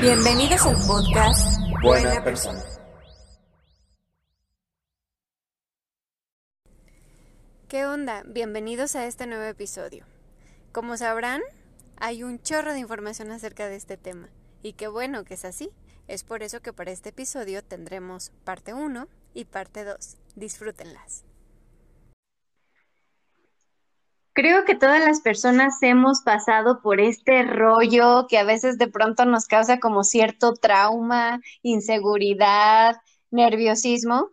Bienvenidos al podcast Buena persona. ¿Qué onda? Bienvenidos a este nuevo episodio. Como sabrán, hay un chorro de información acerca de este tema. Y qué bueno que es así. Es por eso que para este episodio tendremos parte 1 y parte 2. Disfrútenlas. Creo que todas las personas hemos pasado por este rollo que a veces de pronto nos causa como cierto trauma, inseguridad, nerviosismo.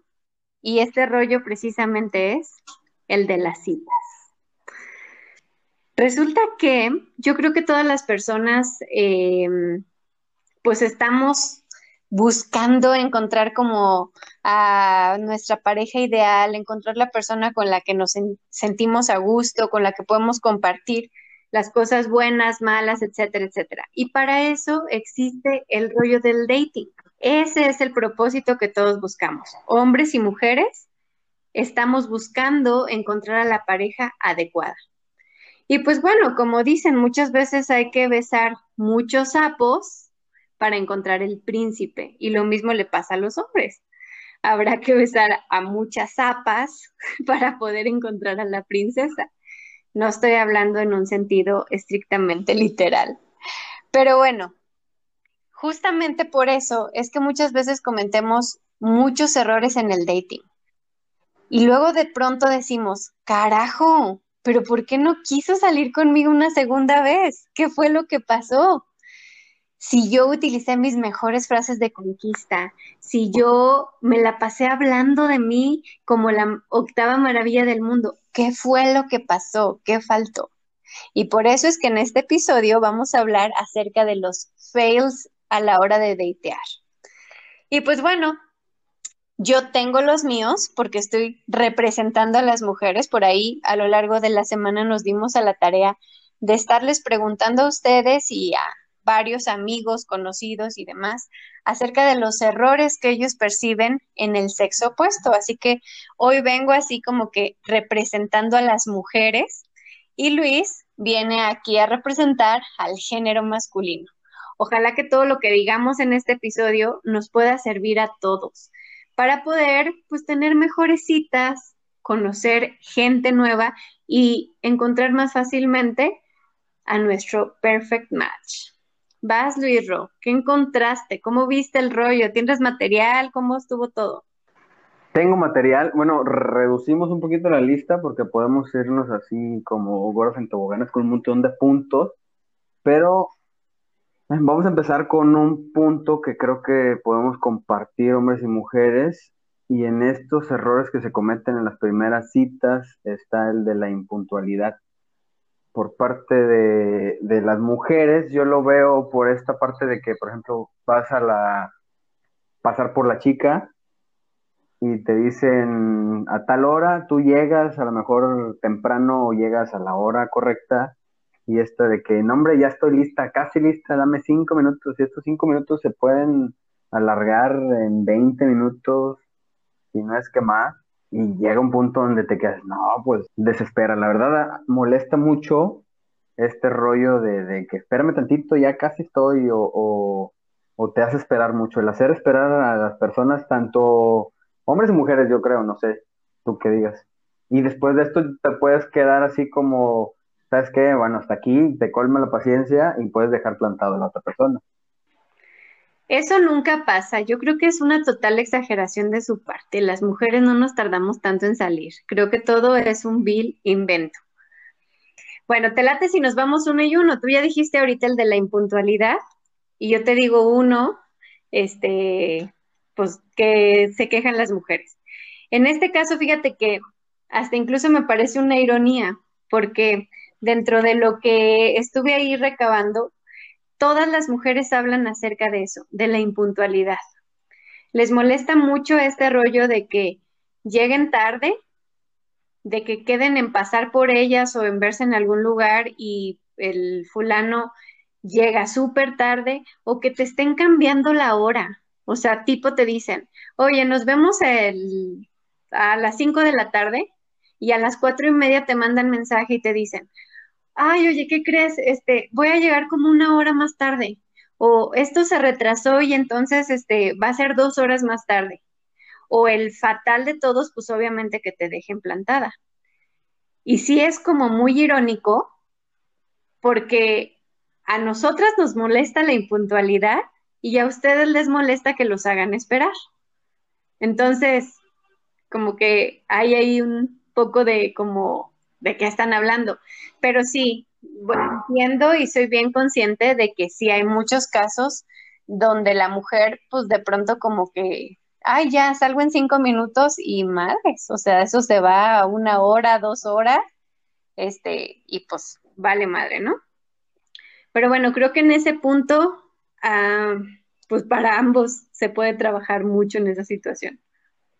Y este rollo precisamente es el de las citas. Resulta que yo creo que todas las personas eh, pues estamos buscando encontrar como a nuestra pareja ideal, encontrar la persona con la que nos sen- sentimos a gusto, con la que podemos compartir las cosas buenas, malas, etcétera, etcétera. Y para eso existe el rollo del dating. Ese es el propósito que todos buscamos, hombres y mujeres estamos buscando encontrar a la pareja adecuada. Y pues bueno, como dicen, muchas veces hay que besar muchos sapos para encontrar el príncipe. Y lo mismo le pasa a los hombres. Habrá que besar a muchas zapas para poder encontrar a la princesa. No estoy hablando en un sentido estrictamente literal. Pero bueno, justamente por eso es que muchas veces cometemos muchos errores en el dating. Y luego de pronto decimos, carajo, pero ¿por qué no quiso salir conmigo una segunda vez? ¿Qué fue lo que pasó? Si yo utilicé mis mejores frases de conquista, si yo me la pasé hablando de mí como la octava maravilla del mundo, ¿qué fue lo que pasó? ¿Qué faltó? Y por eso es que en este episodio vamos a hablar acerca de los fails a la hora de datear. Y pues bueno, yo tengo los míos porque estoy representando a las mujeres. Por ahí a lo largo de la semana nos dimos a la tarea de estarles preguntando a ustedes y a varios amigos, conocidos y demás acerca de los errores que ellos perciben en el sexo opuesto. Así que hoy vengo así como que representando a las mujeres y Luis viene aquí a representar al género masculino. Ojalá que todo lo que digamos en este episodio nos pueda servir a todos para poder pues tener mejores citas, conocer gente nueva y encontrar más fácilmente a nuestro perfect match. Vas, Luis Ro, ¿qué encontraste? ¿Cómo viste el rollo? ¿Tienes material? ¿Cómo estuvo todo? Tengo material, bueno, reducimos un poquito la lista porque podemos irnos así como gordos en toboganes con un montón de puntos, pero Vamos a empezar con un punto que creo que podemos compartir hombres y mujeres y en estos errores que se cometen en las primeras citas está el de la impuntualidad. Por parte de, de las mujeres, yo lo veo por esta parte de que, por ejemplo, vas a la pasar por la chica y te dicen a tal hora, tú llegas a lo mejor temprano o llegas a la hora correcta y esto de que, no hombre, ya estoy lista, casi lista, dame cinco minutos, y estos cinco minutos se pueden alargar en 20 minutos, si no es que más, y llega un punto donde te quedas, no, pues desespera, la verdad molesta mucho este rollo de, de que espérame tantito, ya casi estoy, o, o, o te hace esperar mucho, el hacer esperar a las personas, tanto hombres y mujeres, yo creo, no sé, tú qué digas. Y después de esto te puedes quedar así como ¿sabes qué? Bueno, hasta aquí te colma la paciencia y puedes dejar plantado a la otra persona. Eso nunca pasa. Yo creo que es una total exageración de su parte. Las mujeres no nos tardamos tanto en salir. Creo que todo es un vil invento. Bueno, te late si nos vamos uno y uno. Tú ya dijiste ahorita el de la impuntualidad y yo te digo uno, este, pues que se quejan las mujeres. En este caso, fíjate que hasta incluso me parece una ironía, porque dentro de lo que estuve ahí recabando, todas las mujeres hablan acerca de eso, de la impuntualidad. Les molesta mucho este rollo de que lleguen tarde, de que queden en pasar por ellas o en verse en algún lugar y el fulano llega súper tarde o que te estén cambiando la hora. O sea, tipo te dicen, oye, nos vemos a las 5 de la tarde y a las cuatro y media te mandan mensaje y te dicen, ay, oye, ¿qué crees? Este, voy a llegar como una hora más tarde. O esto se retrasó y entonces este, va a ser dos horas más tarde. O el fatal de todos, pues obviamente que te dejen plantada. Y sí es como muy irónico porque a nosotras nos molesta la impuntualidad y a ustedes les molesta que los hagan esperar. Entonces, como que hay ahí un poco de como de qué están hablando. Pero sí, bueno, entiendo y soy bien consciente de que sí hay muchos casos donde la mujer, pues de pronto como que, ay, ya salgo en cinco minutos y madres, o sea, eso se va a una hora, dos horas, este, y pues vale madre, ¿no? Pero bueno, creo que en ese punto, ah, pues para ambos se puede trabajar mucho en esa situación.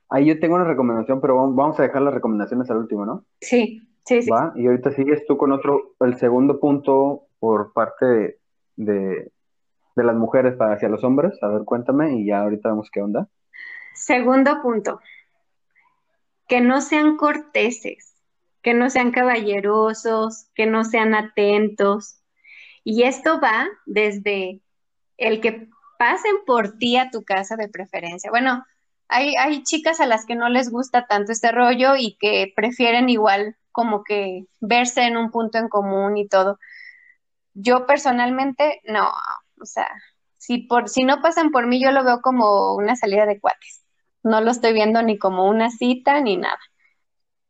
Ahí yo tengo una recomendación, pero vamos a dejar las recomendaciones al último, ¿no? Sí, sí, sí. Va, y ahorita sigues tú con otro, el segundo punto por parte de, de, de las mujeres para hacia los hombres. A ver, cuéntame y ya ahorita vemos qué onda. Segundo punto, que no sean corteses, que no sean caballerosos, que no sean atentos. Y esto va desde el que pasen por ti a tu casa de preferencia. Bueno, hay, hay chicas a las que no les gusta tanto este rollo y que prefieren igual como que verse en un punto en común y todo. Yo personalmente no, o sea, si por si no pasan por mí yo lo veo como una salida de cuates. No lo estoy viendo ni como una cita ni nada.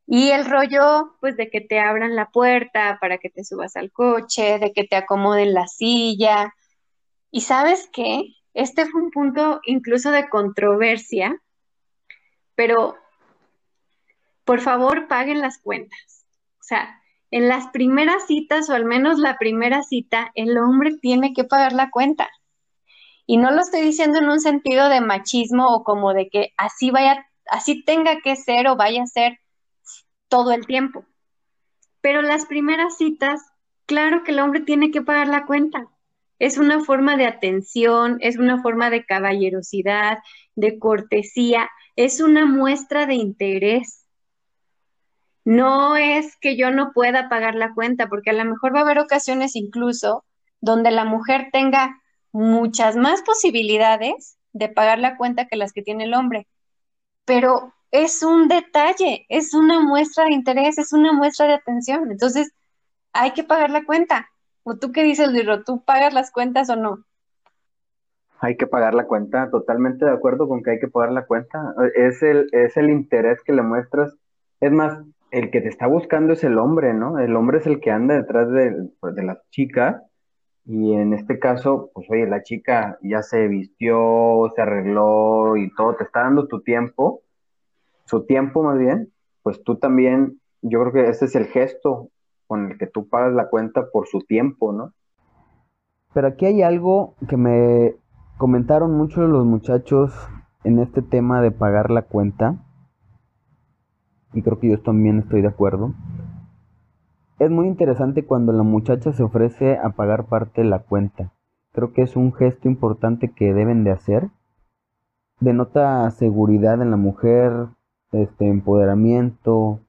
Y el rollo, pues, de que te abran la puerta para que te subas al coche, de que te acomoden la silla. Y sabes qué? Este fue un punto incluso de controversia pero por favor paguen las cuentas. Sea, en las primeras citas o al menos la primera cita, el hombre tiene que pagar la cuenta. Y no lo estoy diciendo en un sentido de machismo o como de que así vaya, así tenga que ser o vaya a ser todo el tiempo. Pero las primeras citas, claro que el hombre tiene que pagar la cuenta. Es una forma de atención, es una forma de caballerosidad, de cortesía, es una muestra de interés. No es que yo no pueda pagar la cuenta, porque a lo mejor va a haber ocasiones incluso donde la mujer tenga muchas más posibilidades de pagar la cuenta que las que tiene el hombre. Pero es un detalle, es una muestra de interés, es una muestra de atención. Entonces, hay que pagar la cuenta. ¿O tú qué dices, Liro? ¿Tú pagas las cuentas o no? Hay que pagar la cuenta, totalmente de acuerdo con que hay que pagar la cuenta. Es el, es el interés que le muestras. Es más, el que te está buscando es el hombre, ¿no? El hombre es el que anda detrás de, pues, de las chicas. Y en este caso, pues oye, la chica ya se vistió, se arregló y todo, te está dando tu tiempo, su tiempo más bien, pues tú también, yo creo que ese es el gesto con el que tú pagas la cuenta por su tiempo, ¿no? Pero aquí hay algo que me Comentaron mucho los muchachos en este tema de pagar la cuenta. Y creo que yo también estoy de acuerdo. Es muy interesante cuando la muchacha se ofrece a pagar parte de la cuenta. Creo que es un gesto importante que deben de hacer. Denota seguridad en la mujer, este empoderamiento.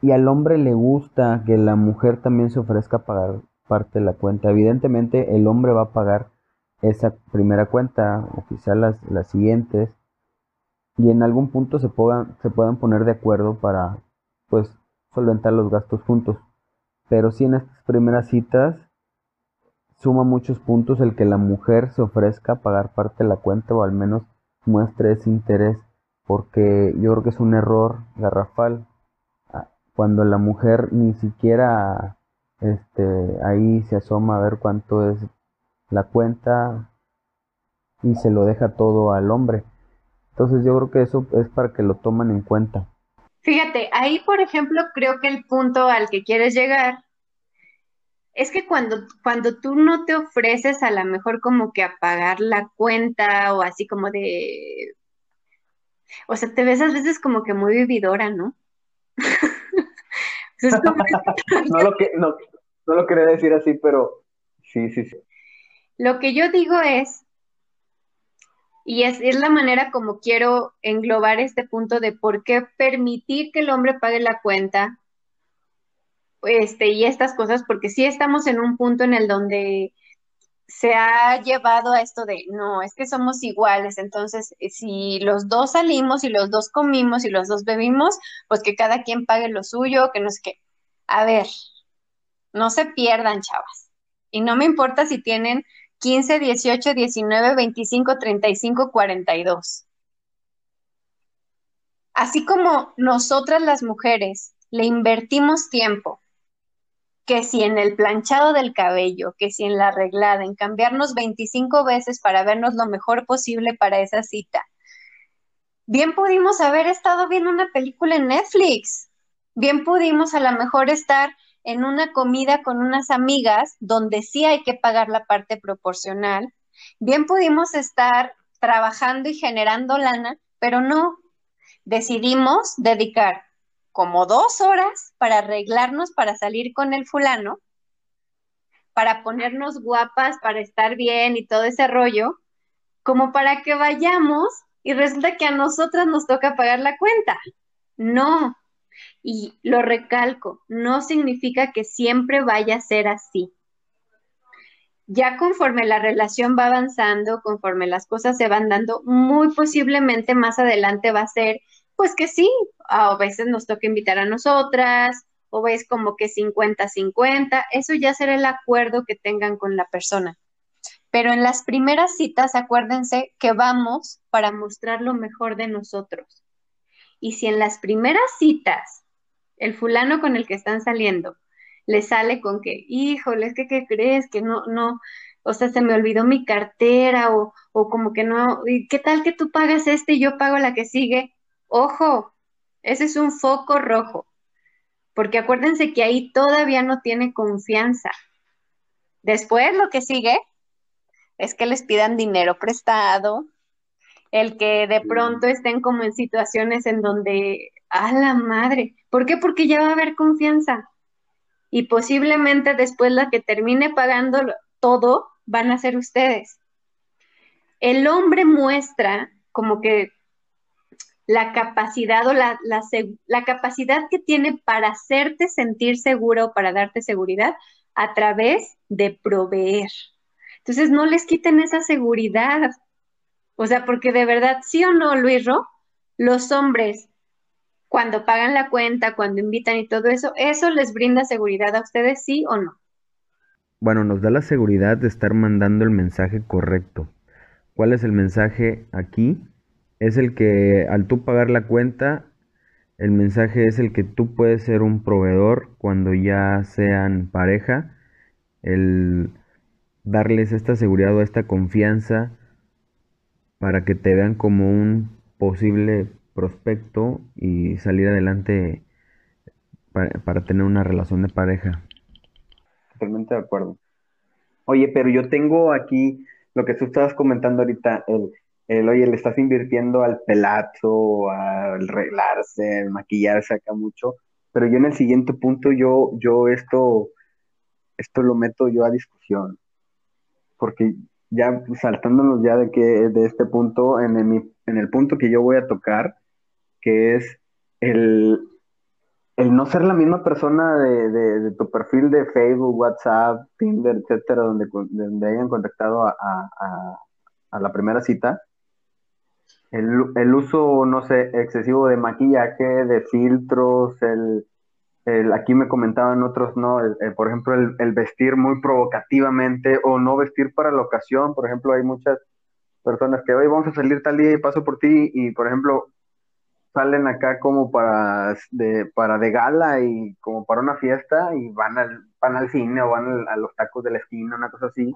Y al hombre le gusta que la mujer también se ofrezca a pagar parte de la cuenta. Evidentemente el hombre va a pagar esa primera cuenta o quizá las, las siguientes y en algún punto se puedan, se puedan poner de acuerdo para pues solventar los gastos juntos. Pero si en estas primeras citas suma muchos puntos el que la mujer se ofrezca a pagar parte de la cuenta o al menos muestre ese interés porque yo creo que es un error garrafal ah, cuando la mujer ni siquiera este ahí se asoma a ver cuánto es la cuenta y se lo deja todo al hombre. Entonces yo creo que eso es para que lo toman en cuenta. Fíjate, ahí por ejemplo creo que el punto al que quieres llegar Es que cuando, cuando tú no te ofreces a lo mejor como que a pagar la cuenta o así como de, o sea, te ves a veces como que muy vividora, ¿no? Es como- No lo, que, no, no lo quería decir así, pero sí, sí, sí. Lo que yo digo es, y es, es la manera como quiero englobar este punto de por qué permitir que el hombre pague la cuenta, este, y estas cosas, porque sí estamos en un punto en el donde se ha llevado a esto de, no, es que somos iguales, entonces eh, si los dos salimos y los dos comimos y los dos bebimos, pues que cada quien pague lo suyo, que no sé qué. A ver, no se pierdan, chavas. Y no me importa si tienen 15, 18, 19, 25, 35, 42. Así como nosotras las mujeres le invertimos tiempo, que si en el planchado del cabello, que si en la arreglada, en cambiarnos 25 veces para vernos lo mejor posible para esa cita. Bien pudimos haber estado viendo una película en Netflix. Bien pudimos a lo mejor estar en una comida con unas amigas donde sí hay que pagar la parte proporcional. Bien pudimos estar trabajando y generando lana, pero no. Decidimos dedicar como dos horas para arreglarnos, para salir con el fulano, para ponernos guapas, para estar bien y todo ese rollo, como para que vayamos y resulta que a nosotras nos toca pagar la cuenta. No. Y lo recalco, no significa que siempre vaya a ser así. Ya conforme la relación va avanzando, conforme las cosas se van dando, muy posiblemente más adelante va a ser pues que sí, a veces nos toca invitar a nosotras, o ves como que 50-50, eso ya será el acuerdo que tengan con la persona. Pero en las primeras citas, acuérdense que vamos para mostrar lo mejor de nosotros. Y si en las primeras citas el fulano con el que están saliendo le sale con que, híjole, es que, ¿qué crees? Que no, no, o sea, se me olvidó mi cartera, o, o como que no, ¿y ¿qué tal que tú pagas este y yo pago la que sigue? Ojo, ese es un foco rojo, porque acuérdense que ahí todavía no tiene confianza. Después lo que sigue es que les pidan dinero prestado, el que de pronto estén como en situaciones en donde, a la madre, ¿por qué? Porque ya va a haber confianza. Y posiblemente después la que termine pagando todo van a ser ustedes. El hombre muestra como que la capacidad o la, la, la, capacidad que tiene para hacerte sentir seguro o para darte seguridad a través de proveer. Entonces, no les quiten esa seguridad. O sea, porque de verdad, sí o no, Luis Ro, los hombres, cuando pagan la cuenta, cuando invitan y todo eso, ¿eso les brinda seguridad a ustedes, sí o no? Bueno, nos da la seguridad de estar mandando el mensaje correcto. ¿Cuál es el mensaje aquí? es el que al tú pagar la cuenta, el mensaje es el que tú puedes ser un proveedor cuando ya sean pareja, el darles esta seguridad o esta confianza para que te vean como un posible prospecto y salir adelante para, para tener una relación de pareja. Totalmente de acuerdo. Oye, pero yo tengo aquí lo que tú estabas comentando ahorita, el el, oye, le estás invirtiendo al pelazo, al arreglarse, al maquillarse acá mucho, pero yo en el siguiente punto, yo, yo esto, esto lo meto yo a discusión, porque ya saltándonos ya de que de este punto, en el, en el punto que yo voy a tocar, que es el, el no ser la misma persona de, de, de, tu perfil de Facebook, WhatsApp, Tinder, etcétera, donde, donde hayan contactado a, a, a la primera cita, el, el, uso, no sé, excesivo de maquillaje, de filtros, el, el aquí me comentaban otros, ¿no? El, por ejemplo, el, vestir muy provocativamente o no vestir para la ocasión. Por ejemplo, hay muchas personas que hoy vamos a salir tal día y paso por ti y, por ejemplo, salen acá como para de, para de gala y como para una fiesta y van al, van al cine o van al, a los tacos de la esquina, una cosa así.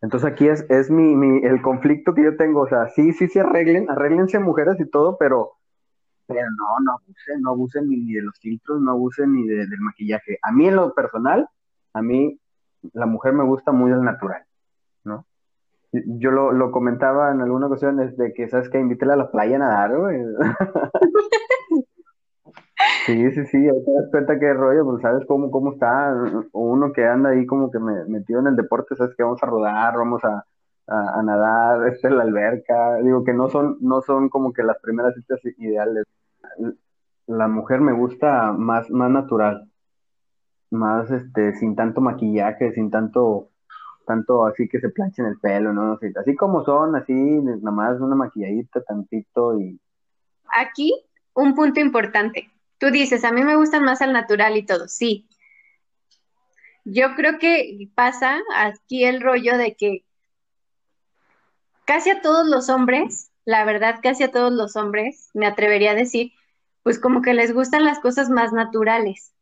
Entonces aquí es, es mi, mi, el conflicto que yo tengo, o sea, sí, sí se arreglen, arreglense mujeres y todo, pero, pero no, no abusen, no abusen ni, de los filtros, no abusen ni de, del maquillaje. A mí en lo personal, a mí la mujer me gusta muy al natural. Yo lo, lo comentaba en alguna ocasión desde que, ¿sabes que Invítela a la playa a nadar, güey. Sí, sí, sí, ahí te das cuenta qué rollo, pues sabes cómo, cómo está uno que anda ahí como que me, metido en el deporte, sabes que vamos a rodar, vamos a, a, nadar, este, en la alberca, digo que no son, no son como que las primeras citas ideales. La mujer me gusta más, más natural, más este, sin tanto maquillaje, sin tanto, tanto así que se planchen el pelo, ¿no? Así, como son, así, nada más una maquilladita tantito y... Aquí, un punto importante. Tú dices, a mí me gustan más al natural y todo, sí. Yo creo que pasa aquí el rollo de que casi a todos los hombres, la verdad, casi a todos los hombres, me atrevería a decir, pues como que les gustan las cosas más naturales.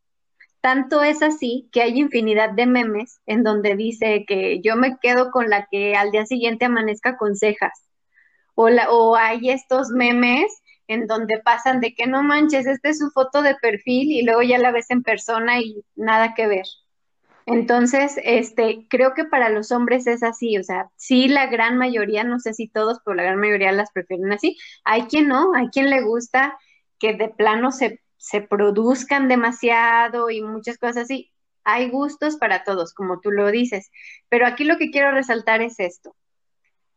Tanto es así que hay infinidad de memes en donde dice que yo me quedo con la que al día siguiente amanezca con cejas. O, hay estos memes en donde pasan de que no manches, esta es su foto de perfil y luego ya la ves en persona y nada que ver. Entonces, este, creo que para los hombres es así, o sea, sí la gran mayoría, no sé si todos, pero la gran mayoría las prefieren así. Hay quien no, hay quien le gusta que de plano se, se produzcan demasiado y muchas cosas así. Hay gustos para todos, como tú lo dices, pero aquí lo que quiero resaltar es esto.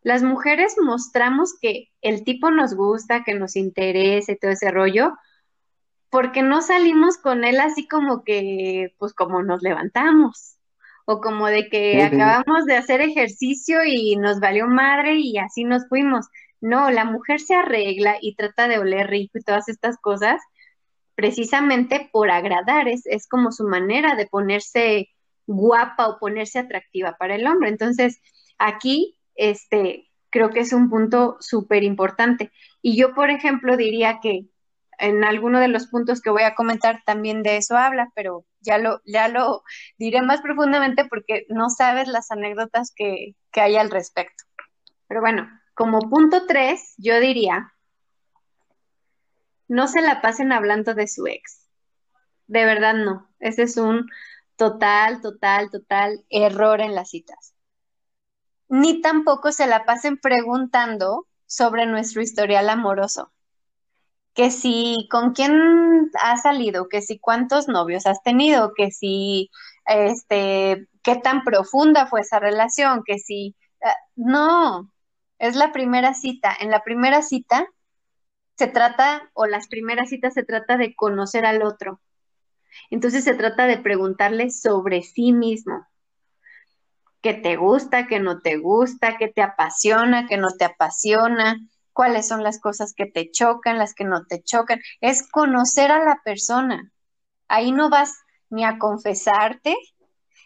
Las mujeres mostramos que el tipo nos gusta, que nos interese, todo ese rollo, porque no salimos con él así como que, pues como nos levantamos, o como de que acabamos de hacer ejercicio y nos valió madre y así nos fuimos. No, la mujer se arregla y trata de oler rico y todas estas cosas precisamente por agradar, es, es como su manera de ponerse guapa o ponerse atractiva para el hombre. Entonces, aquí, este, creo que es un punto súper importante. Y yo, por ejemplo, diría que en alguno de los puntos que voy a comentar también de eso habla, pero ya lo, ya lo diré más profundamente porque no sabes las anécdotas que, que hay al respecto. Pero bueno, como punto tres, yo diría, no se la pasen hablando de su ex. De verdad no. Ese es un total, total, total error en las citas. Ni tampoco se la pasen preguntando sobre nuestro historial amoroso que si con quién has salido, que si cuántos novios has tenido, que si este qué tan profunda fue esa relación, que si ah, no, es la primera cita. En la primera cita se trata o las primeras citas se trata de conocer al otro. Entonces se trata de preguntarle sobre sí mismo. ¿Qué te gusta, qué no te gusta, qué te apasiona, qué no te apasiona? cuáles son las cosas que te chocan, las que no te chocan. Es conocer a la persona. Ahí no vas ni a confesarte,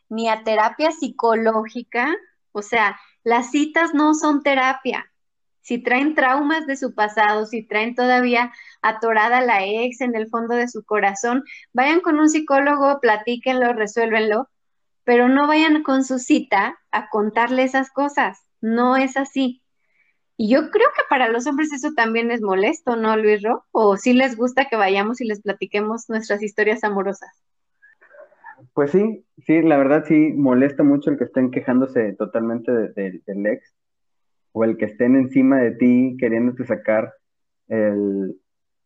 ni a terapia psicológica. O sea, las citas no son terapia. Si traen traumas de su pasado, si traen todavía atorada la ex en el fondo de su corazón, vayan con un psicólogo, platíquenlo, resuélvenlo, pero no vayan con su cita a contarle esas cosas. No es así. Y yo creo que para los hombres eso también es molesto, ¿no, Luis Ro? ¿O sí les gusta que vayamos y les platiquemos nuestras historias amorosas? Pues sí, sí, la verdad sí molesta mucho el que estén quejándose totalmente del ex o el que estén encima de ti queriéndote sacar el,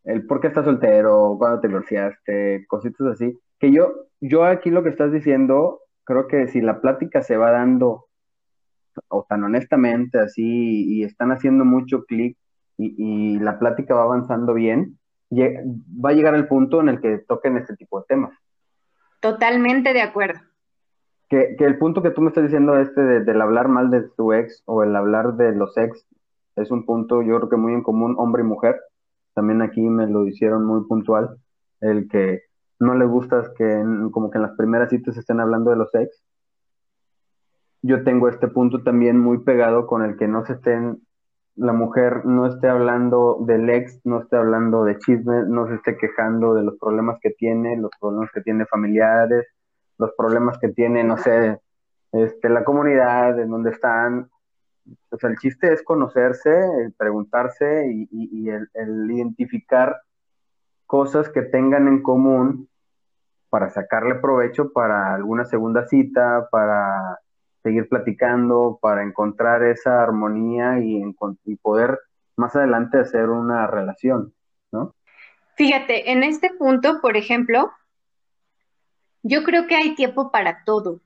el por qué estás soltero, cuándo te divorciaste, cositas así. Que yo, yo aquí lo que estás diciendo, creo que si la plática se va dando o tan honestamente así y están haciendo mucho clic y, la plática va avanzando bien, va a llegar el punto en el que toquen este tipo de temas. Totalmente de acuerdo. Que, el punto que tú me estás diciendo este de, del hablar mal de tu ex o el hablar de los ex es un punto yo creo que muy en común hombre y mujer. También aquí me lo hicieron muy puntual, el que no le gusta que como que en las primeras citas estén hablando de los ex yo tengo este punto también muy pegado con el que no se estén, la mujer no esté hablando del ex, no esté hablando de chismes, no se esté quejando de los problemas que tiene, los problemas que tiene familiares, los problemas que tiene, no sé, este, la comunidad, en donde están. O el chiste es conocerse, el preguntarse y, el, identificar cosas que tengan en común para sacarle provecho para alguna segunda cita, para seguir platicando, para encontrar esa armonía y, y poder más adelante hacer una relación, ¿no? Fíjate, en este punto, por ejemplo, yo creo que hay tiempo para todo.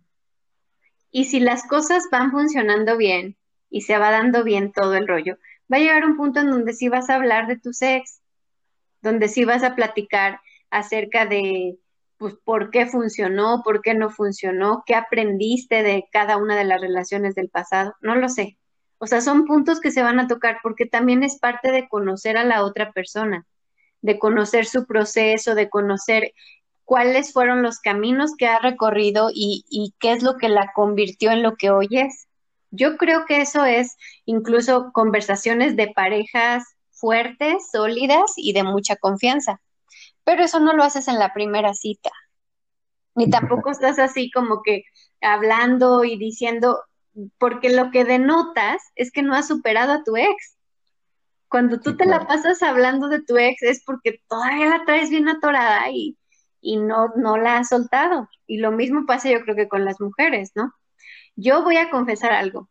Y si las cosas van funcionando bien y se va dando bien todo el rollo, va a llegar un punto en donde sí vas a hablar de tu ex, donde sí vas a platicar acerca de, pues, por qué funcionó, por qué no funcionó, qué aprendiste de cada una de las relaciones del pasado. No lo sé. O sea, son puntos que se van a tocar porque también es parte de conocer a la otra persona, de conocer su proceso, de conocer cuáles fueron los caminos que ha recorrido y, y qué es lo que la convirtió en lo que hoy es. Yo creo que eso es incluso conversaciones de parejas fuertes, sólidas y de mucha confianza. Pero eso no lo haces en la primera cita. Ni tampoco estás así como que hablando y diciendo, porque lo que denotas es que no has superado a tu ex. Cuando tú Sí, te la pasas hablando de tu ex es porque todavía la traes bien atorada y, y no, no la has soltado. Y lo mismo pasa yo creo que con las mujeres, ¿no? Yo voy a confesar algo.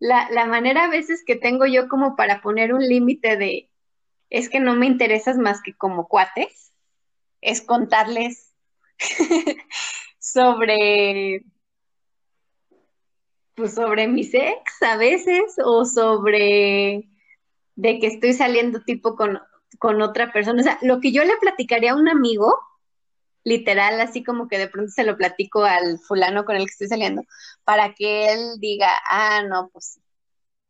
La, la manera a veces que tengo yo como para poner un límite de es que no me interesas más que como cuates, es contarles sobre, pues sobre mis ex a veces o sobre de que estoy saliendo tipo con, con otra persona. O sea, lo que yo le platicaría a un amigo, literal, así como que de pronto se lo platico al fulano con el que estoy saliendo, para que él diga, ah, no, pues.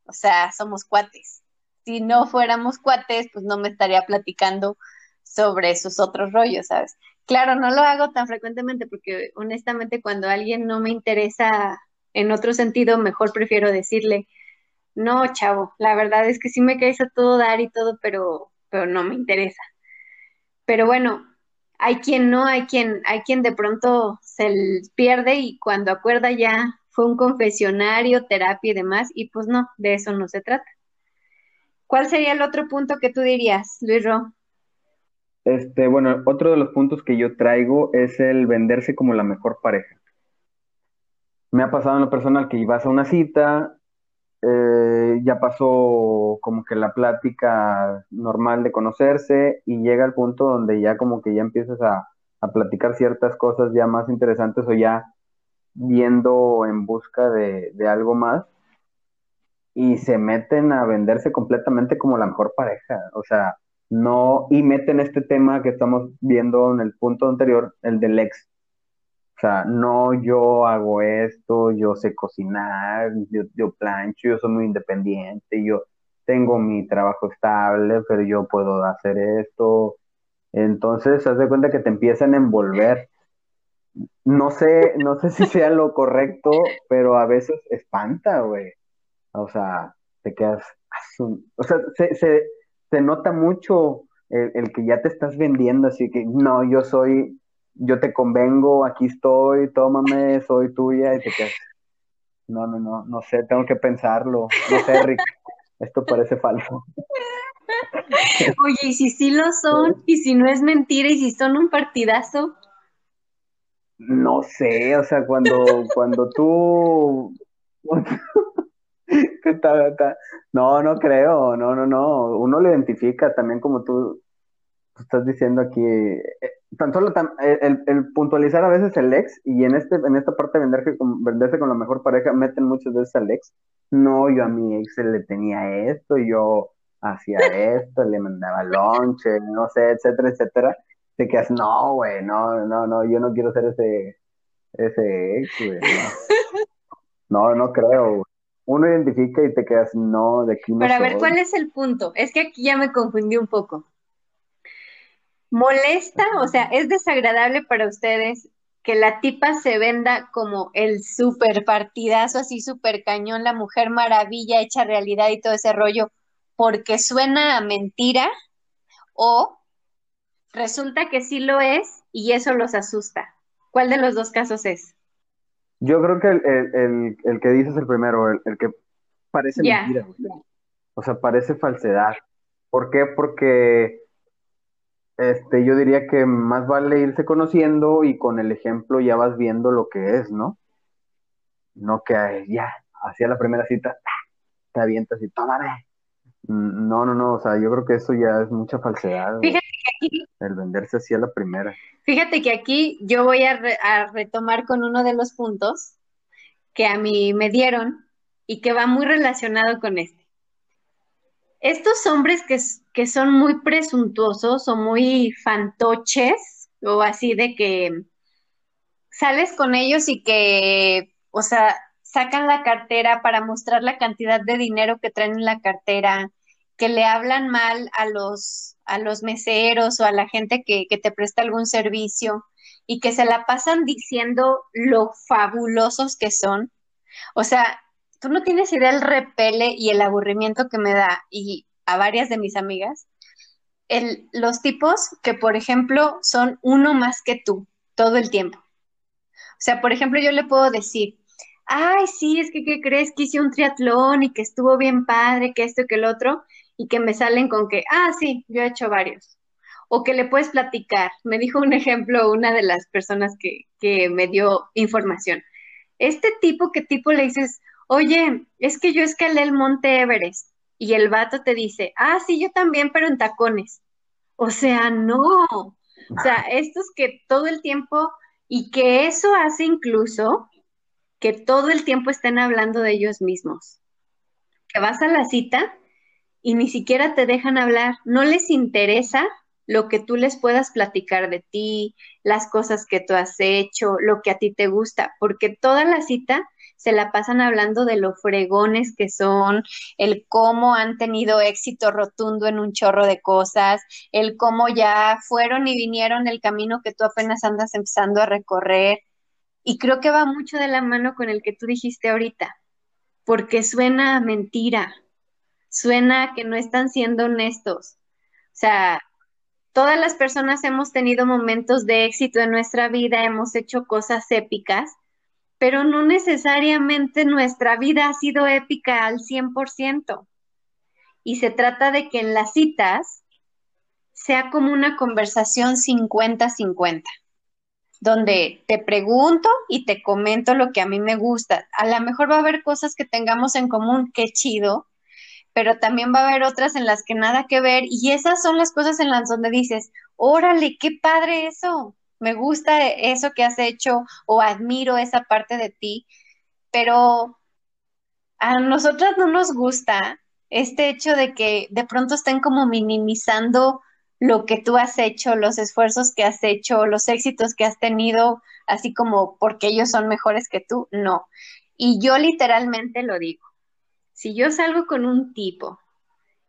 O sea, somos cuates. Si no fuéramos cuates, pues no me estaría platicando sobre sus otros rollos, ¿sabes? Claro, no lo hago tan frecuentemente porque honestamente cuando alguien no me interesa en otro sentido, mejor prefiero decirle, no, chavo, la verdad es que sí me caes a todo dar y todo, pero, pero no me interesa. Pero bueno, hay quien no, hay quien, hay quien de pronto se pierde y cuando acuerda ya fue un confesionario, terapia y demás, y pues no, de eso no se trata. ¿Cuál sería el otro punto que tú dirías, Luis Ro? Este, bueno, otro de los puntos que yo traigo es el venderse como la mejor pareja. Me ha pasado en lo personal que vas a una cita, eh, ya pasó como que la plática normal de conocerse y llega el punto donde ya como que ya empiezas a, a platicar ciertas cosas ya más interesantes o ya viendo en busca de, de algo más y se meten a venderse completamente como la mejor pareja. O sea, no, y meten este tema que estamos viendo en el punto anterior, el del ex. O sea, no, yo hago esto, yo sé cocinar, yo, yo plancho, yo soy muy independiente, yo tengo mi trabajo estable, pero yo puedo hacer esto. Entonces, haz de cuenta que te empiezan a envolver. No sé, no sé si sea lo correcto, pero a veces espanta, güey. O sea, te quedas, o sea, se, se, se nota mucho el, el que ya te estás vendiendo, así que no, yo soy, yo te convengo, aquí estoy, tómame, soy tuya, y te quedas, no, no, no, no sé, tengo que pensarlo, no sé, Rick, esto parece falso. Oye, y si sí lo son, y si no es mentira, y si son un partidazo, No sé, o sea, cuando, cuando tú... No, no creo, no, no, no. Uno lo identifica también como tú, tú estás diciendo aquí. Tan solo tan- eh, el, el puntualizar a veces el ex y en este, en esta parte de venderse con, venderse con la mejor pareja meten muchas veces al ex. No, yo a mi ex le tenía esto, yo hacía esto, le mandaba lonche, no sé, etcétera, etcétera. Te quedas, no, güey, no, no, no, yo no quiero ser ese, ese ex, güey, no. No, no creo. Uno identifica y te quedas, no, de aquí no Pero a ver. ¿cuál es el punto? Es que aquí ya me confundí un poco. ¿Molesta? O sea, ¿es desagradable para ustedes que la tipa se venda como el super partidazo, así super cañón, la mujer maravilla hecha realidad y todo ese rollo, porque suena a mentira? ¿O resulta que sí lo es y eso los asusta? ¿Cuál de los dos casos es? Yo creo que el, el, el, el que dices el primero, el, el que parece mentira. O sea, parece falsedad. ¿Por qué? Porque este, yo diría que más vale irse conociendo y con el ejemplo ya vas viendo lo que es, ¿no? No que ya, hacia la primera cita, te avientas y tómame. No, no, no, o sea, yo creo que eso ya es mucha falsedad, Fíjate que aquí, el venderse así a la primera. fíjate que aquí yo voy a, re- a retomar con uno de los puntos que a mí me dieron y que va muy relacionado con este. Estos hombres que, son muy presuntuosos o muy fantoches o así de que sales con ellos y que, o sea, sacan la cartera para mostrar la cantidad de dinero que traen en la cartera, que le hablan mal a los, a los meseros o a la gente que, que te presta algún servicio y que se la pasan diciendo lo fabulosos que son. O sea, tú no tienes idea del repele y el aburrimiento que me da y a varias de mis amigas. El, los tipos que, por ejemplo, son uno más que tú todo el tiempo. O sea, por ejemplo, yo le puedo decir, ay, sí, es que, ¿qué crees? Que hice un triatlón y que estuvo bien padre, que esto que el otro, y que me salen con que, ah, sí, yo he hecho varios. O que le puedes platicar. Me dijo un ejemplo una de las personas que, que me dio información. Este tipo, ¿qué tipo le dices? Oye, es que yo escalé el monte Everest. Y el vato te dice, ah, sí, yo también, pero en tacones. O sea, no. O sea, estos que todo el tiempo, y que eso hace incluso que todo el tiempo estén hablando de ellos mismos. Que vas a la cita y ni siquiera te dejan hablar, no les interesa lo que tú les puedas platicar de ti, las cosas que tú has hecho, lo que a ti te gusta, porque toda la cita se la pasan hablando de lo fregones que son, el cómo han tenido éxito rotundo en un chorro de cosas, el cómo ya fueron y vinieron el camino que tú apenas andas empezando a recorrer. Y creo que va mucho de la mano con el que tú dijiste ahorita, porque suena a mentira, suena a que no están siendo honestos. O sea, todas las personas hemos tenido momentos de éxito en nuestra vida, hemos hecho cosas épicas, pero no necesariamente nuestra vida ha sido épica al 100%. Y se trata de que en las citas sea como una conversación 50-50 donde te pregunto y te comento lo que a mí me gusta. A lo mejor va a haber cosas que tengamos en común, qué chido, pero también va a haber otras en las que nada que ver y esas son las cosas en las donde dices, órale, qué padre eso, me gusta eso que has hecho o admiro esa parte de ti, pero a nosotras no nos gusta este hecho de que de pronto estén como minimizando lo que tú has hecho, los esfuerzos que has hecho, los éxitos que has tenido, así como porque ellos son mejores que tú, no. Y yo literalmente lo digo. Si yo salgo con un tipo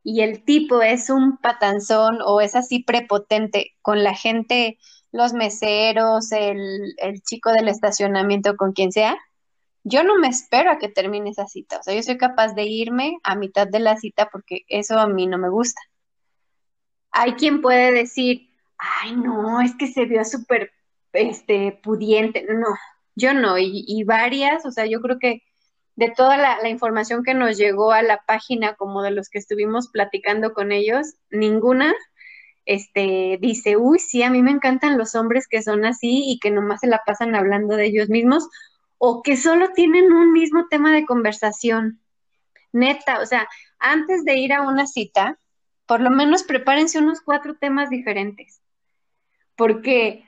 y el tipo es un patanzón o es así prepotente con la gente, los meseros, el, el chico del estacionamiento, con quien sea, yo no me espero a que termine esa cita. O sea, yo soy capaz de irme a mitad de la cita porque eso a mí no me gusta. Hay quien puede decir, ay, no, es que se vio súper, este, pudiente. No, yo no. Y, y varias, o sea, yo creo que de toda la, la información que nos llegó a la página, como de los que estuvimos platicando con ellos, ninguna este, dice, uy, sí, a mí me encantan los hombres que son así y que nomás se la pasan hablando de ellos mismos o que solo tienen un mismo tema de conversación. Neta, o sea, antes de ir a una cita, por lo menos prepárense unos cuatro temas diferentes, porque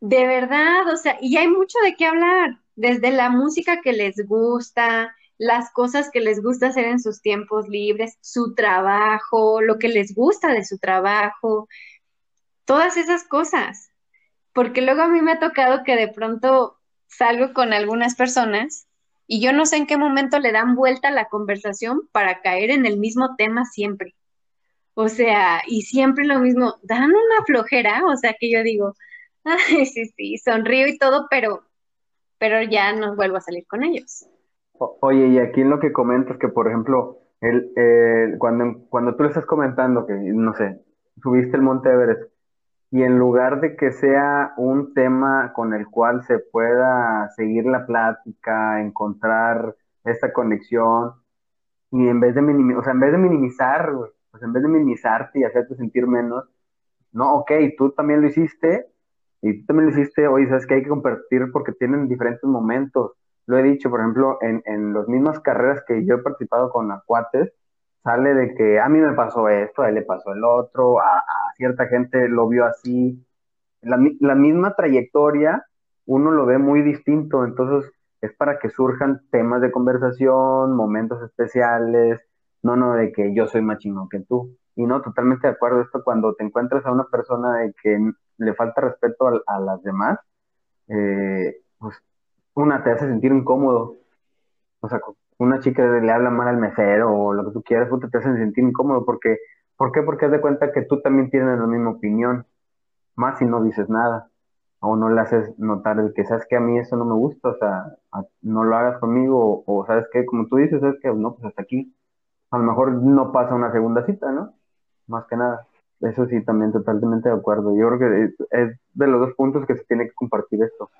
de verdad, o sea, y hay mucho de qué hablar, desde la música que les gusta, las cosas que les gusta hacer en sus tiempos libres, su trabajo, lo que les gusta de su trabajo, todas esas cosas. Porque luego a mí me ha tocado que de pronto salgo con algunas personas y yo no sé en qué momento le dan vuelta la conversación para caer en el mismo tema siempre. O sea, y siempre lo mismo, dan una flojera, o sea que yo digo, ay, sí, sí, sonrío y todo, pero, pero ya no vuelvo a salir con ellos. Oye, y aquí en lo que comentas que, por ejemplo, el, cuando, cuando tú le estás comentando que, no sé, subiste el Monte Everest y en lugar de que sea un tema con el cual se pueda seguir la plática, encontrar esta conexión, y en vez de minimizar, o sea, en vez de minimizar, pues en vez de minimizarte y hacerte sentir menos, no, ok, tú también lo hiciste y tú también lo hiciste, oye, sabes que hay que compartir porque tienen diferentes momentos. Lo he dicho, por ejemplo, en, en las mismas carreras que yo he participado con acuates, sale de que a mí me pasó esto, a él le pasó el otro, a, cierta gente lo vio así. La, mi- la misma trayectoria, uno lo ve muy distinto, entonces es para que surjan temas de conversación, momentos especiales, no, no, de que yo soy más chingón que tú. Y no, totalmente de acuerdo, esto cuando te encuentras a una persona de que le falta respeto a, a las demás, eh, pues una te hace sentir incómodo. O sea, una chica le habla mal al mesero o lo que tú quieras, te hacen sentir incómodo porque, ¿por qué? Porque haz de cuenta que tú también tienes la misma opinión, más si no dices nada o no le haces notar el que, sabes que a mí eso no me gusta, o sea, no lo hagas conmigo o, o sabes que, como tú dices, sabes que no, pues hasta aquí. A lo mejor no pasa una segunda cita, ¿no? Más que nada. Eso sí, también totalmente de acuerdo. Yo creo que es de los dos puntos que se tiene que compartir esto.